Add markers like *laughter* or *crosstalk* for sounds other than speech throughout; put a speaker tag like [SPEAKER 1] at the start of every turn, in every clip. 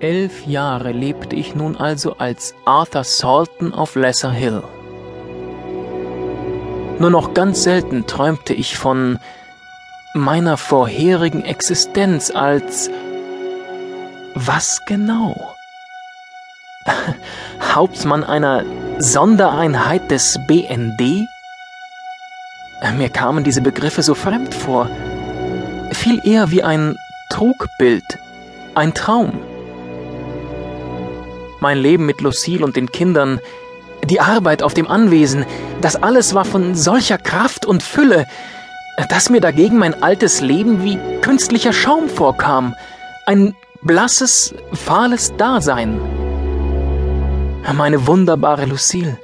[SPEAKER 1] Elf Jahre lebte ich nun also als Arthur Salton auf Lesser Hill. Nur noch ganz selten träumte ich von meiner vorherigen Existenz als was genau? *laughs* Hauptmann einer Sondereinheit des BND? Mir kamen diese Begriffe so fremd vor. Viel eher wie ein Trugbild, ein Traum. Mein Leben mit Lucille und den Kindern, die Arbeit auf dem Anwesen, das alles war von solcher Kraft und Fülle, dass mir dagegen mein altes Leben wie künstlicher Schaum vorkam, ein blasses, fahles Dasein. Meine wunderbare Lucille.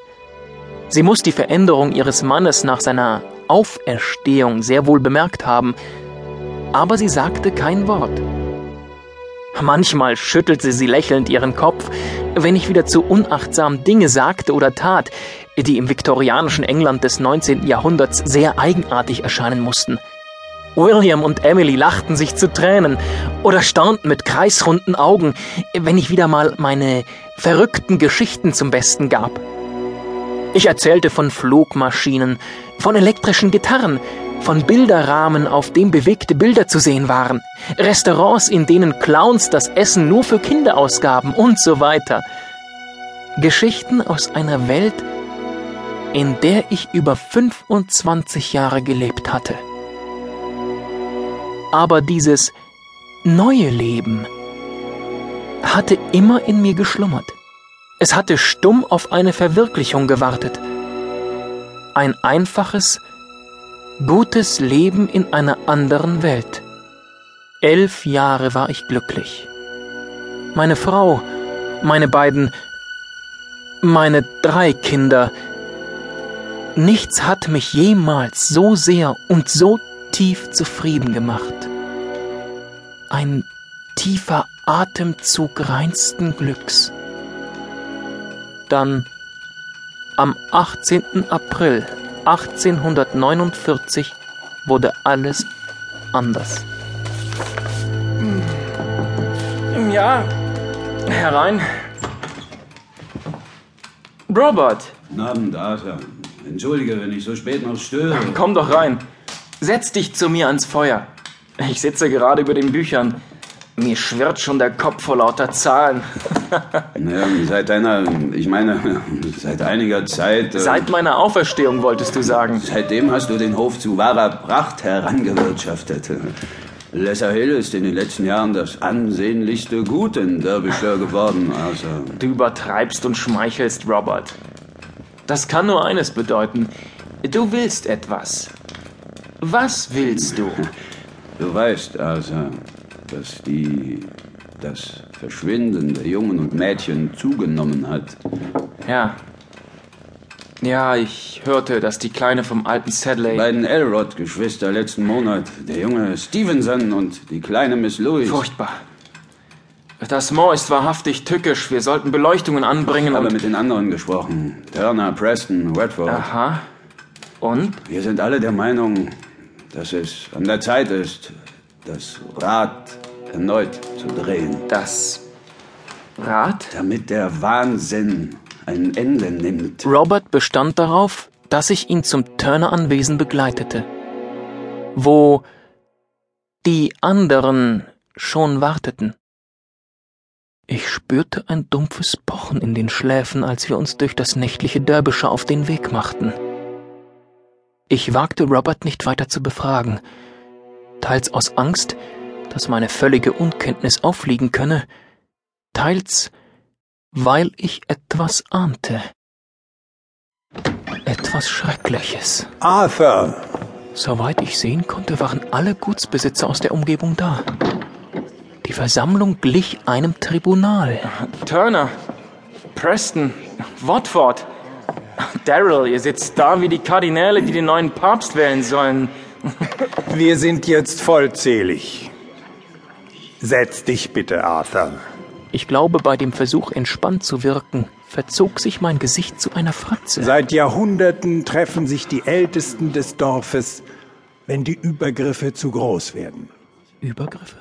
[SPEAKER 1] Sie muss die Veränderung ihres Mannes nach seiner Auferstehung sehr wohl bemerkt haben, aber sie sagte kein Wort. Manchmal schüttelte sie lächelnd ihren Kopf, wenn ich wieder zu unachtsam Dinge sagte oder tat, die im viktorianischen England des 19. Jahrhunderts sehr eigenartig erscheinen mussten. William und Emily lachten sich zu Tränen oder staunten mit kreisrunden Augen, wenn ich wieder mal meine verrückten Geschichten zum Besten gab. Ich erzählte von Flugmaschinen, von elektrischen Gitarren, von Bilderrahmen, auf dem bewegte Bilder zu sehen waren, Restaurants, in denen Clowns das Essen nur für Kinder ausgaben und so weiter. Geschichten aus einer Welt, in der ich über 25 Jahre gelebt hatte. Aber dieses neue Leben hatte immer in mir geschlummert. Es hatte stumm auf eine Verwirklichung gewartet. Ein einfaches, gutes Leben in einer anderen Welt. Elf Jahre war ich glücklich. Meine Frau, meine beiden, meine drei Kinder, nichts hat mich jemals so sehr und so tief zufrieden gemacht. Ein tiefer Atemzug reinsten Glücks. Dann am 18. April 1849 wurde alles anders. Ja, herein. Robert.
[SPEAKER 2] Guten Abend, Arthur. Entschuldige, wenn ich so spät noch störe.
[SPEAKER 1] Komm doch rein. Setz dich zu mir ans Feuer. Ich sitze gerade über den Büchern. Mir schwirrt schon der Kopf vor lauter Zahlen. *laughs*
[SPEAKER 2] naja, seit deiner, ich meine, seit einiger Zeit.
[SPEAKER 1] Äh, seit meiner Auferstehung wolltest du sagen.
[SPEAKER 2] Seitdem hast du den Hof zu wahrer Pracht herangewirtschaftet. Lesser Hill ist in den letzten Jahren das ansehnlichste Gut in Derbyshire geworden. Also.
[SPEAKER 1] Du übertreibst und schmeichelst, Robert. Das kann nur eines bedeuten. Du willst etwas. Was willst du?
[SPEAKER 2] Du weißt, also, dass die das Verschwinden der Jungen und Mädchen zugenommen hat.
[SPEAKER 1] Ja. Ja, ich hörte, dass die Kleine vom alten Sadley.
[SPEAKER 2] Die beiden Elrod-Geschwister letzten Monat, der junge Stevenson und die kleine Miss Louise.
[SPEAKER 1] Furchtbar. Das Moor ist wahrhaftig tückisch. Wir sollten Beleuchtungen anbringen.
[SPEAKER 2] Ich habe mit den anderen gesprochen. Turner, Preston, Redford.
[SPEAKER 1] Aha. Und?
[SPEAKER 2] Wir sind alle der Meinung, dass es an der Zeit ist, das Rad erneut zu drehen.
[SPEAKER 1] Das Rad?
[SPEAKER 2] Damit der Wahnsinn ein Ende nimmt.
[SPEAKER 1] Robert bestand darauf, dass ich ihn zum Turner-Anwesen begleitete, wo die anderen schon warteten. Ich spürte ein dumpfes Pochen in den Schläfen, als wir uns durch das nächtliche Derbyshire auf den Weg machten. Ich wagte Robert nicht weiter zu befragen, teils aus Angst, dass meine völlige Unkenntnis auffliegen könne, teils weil ich etwas ahnte. Etwas Schreckliches.
[SPEAKER 3] Arthur!
[SPEAKER 1] Soweit ich sehen konnte, waren alle Gutsbesitzer aus der Umgebung da. Die Versammlung glich einem Tribunal. Turner, Preston, Watford. Daryl, ihr sitzt da wie die Kardinäle, die den neuen Papst wählen sollen.
[SPEAKER 3] Wir sind jetzt vollzählig. Setz dich bitte, Arthur.
[SPEAKER 1] Ich glaube, bei dem Versuch, entspannt zu wirken, verzog sich mein Gesicht zu einer Fratze.
[SPEAKER 3] Seit Jahrhunderten treffen sich die Ältesten des Dorfes, wenn die Übergriffe zu groß werden.
[SPEAKER 1] Übergriffe?